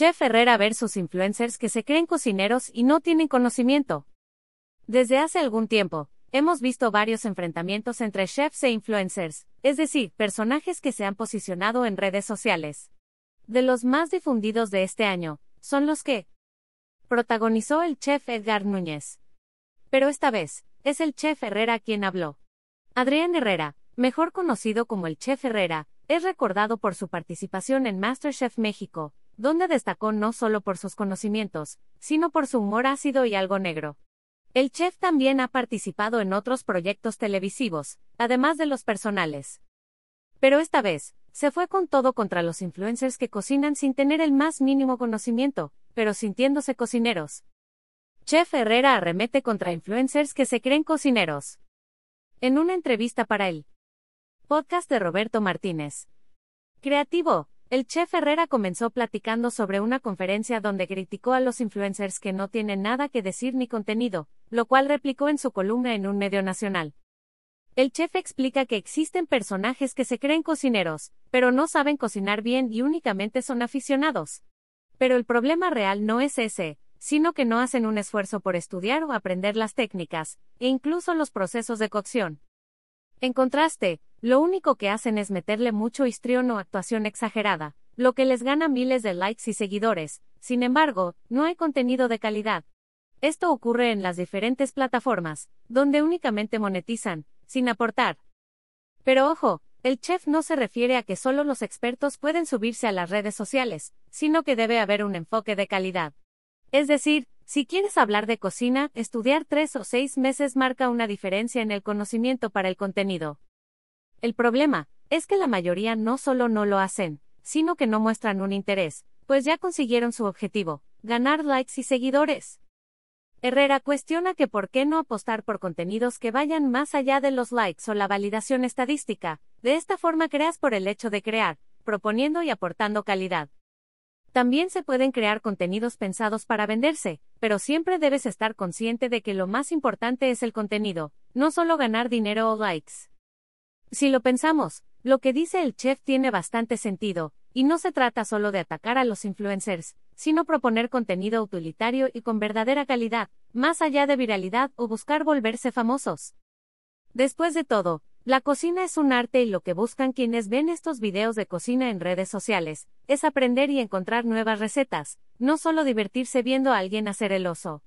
Chef Herrera versus influencers que se creen cocineros y no tienen conocimiento. Desde hace algún tiempo, hemos visto varios enfrentamientos entre chefs e influencers, es decir, personajes que se han posicionado en redes sociales. De los más difundidos de este año, son los que protagonizó el chef Edgar Núñez. Pero esta vez, es el chef Herrera quien habló. Adrián Herrera, mejor conocido como el chef Herrera, es recordado por su participación en MasterChef México, donde destacó no solo por sus conocimientos, sino por su humor ácido y algo negro. El chef también ha participado en otros proyectos televisivos, además de los personales. Pero esta vez, se fue con todo contra los influencers que cocinan sin tener el más mínimo conocimiento, pero sintiéndose cocineros. Chef Herrera arremete contra influencers que se creen cocineros. En una entrevista para él, podcast de Roberto Martínez. Creativo, el chef Herrera comenzó platicando sobre una conferencia donde criticó a los influencers que no tienen nada que decir ni contenido, lo cual replicó en su columna en un medio nacional. El chef explica que existen personajes que se creen cocineros, pero no saben cocinar bien y únicamente son aficionados. Pero el problema real no es ese, sino que no hacen un esfuerzo por estudiar o aprender las técnicas, e incluso los procesos de cocción. En contraste, lo único que hacen es meterle mucho histrión o actuación exagerada, lo que les gana miles de likes y seguidores, sin embargo, no hay contenido de calidad. Esto ocurre en las diferentes plataformas, donde únicamente monetizan, sin aportar. Pero ojo, el chef no se refiere a que solo los expertos pueden subirse a las redes sociales, sino que debe haber un enfoque de calidad. Es decir, si quieres hablar de cocina, estudiar tres o seis meses marca una diferencia en el conocimiento para el contenido. El problema, es que la mayoría no solo no lo hacen, sino que no muestran un interés, pues ya consiguieron su objetivo, ganar likes y seguidores. Herrera cuestiona que por qué no apostar por contenidos que vayan más allá de los likes o la validación estadística, de esta forma creas por el hecho de crear, proponiendo y aportando calidad. También se pueden crear contenidos pensados para venderse, pero siempre debes estar consciente de que lo más importante es el contenido, no solo ganar dinero o likes. Si lo pensamos, lo que dice el chef tiene bastante sentido, y no se trata solo de atacar a los influencers, sino proponer contenido utilitario y con verdadera calidad, más allá de viralidad o buscar volverse famosos. Después de todo, la cocina es un arte y lo que buscan quienes ven estos videos de cocina en redes sociales, es aprender y encontrar nuevas recetas, no solo divertirse viendo a alguien hacer el oso.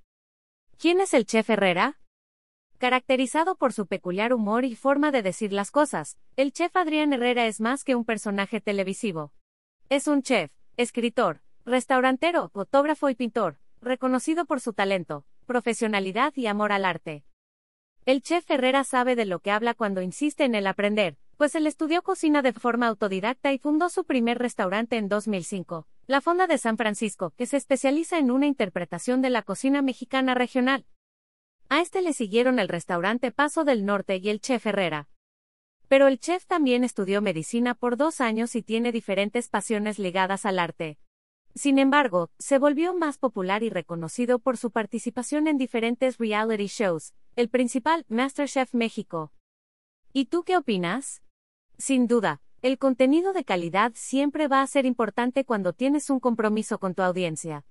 ¿Quién es el chef Herrera? Caracterizado por su peculiar humor y forma de decir las cosas, el chef Adrián Herrera es más que un personaje televisivo. Es un chef, escritor, restaurantero, fotógrafo y pintor, reconocido por su talento, profesionalidad y amor al arte. El chef Herrera sabe de lo que habla cuando insiste en el aprender, pues él estudió cocina de forma autodidacta y fundó su primer restaurante en 2005, la Fonda de San Francisco, que se especializa en una interpretación de la cocina mexicana regional. A este le siguieron el restaurante Paso del Norte y el chef Herrera. Pero el chef también estudió medicina por dos años y tiene diferentes pasiones ligadas al arte. Sin embargo, se volvió más popular y reconocido por su participación en diferentes reality shows, el principal, MasterChef México. ¿Y tú qué opinas? Sin duda, el contenido de calidad siempre va a ser importante cuando tienes un compromiso con tu audiencia.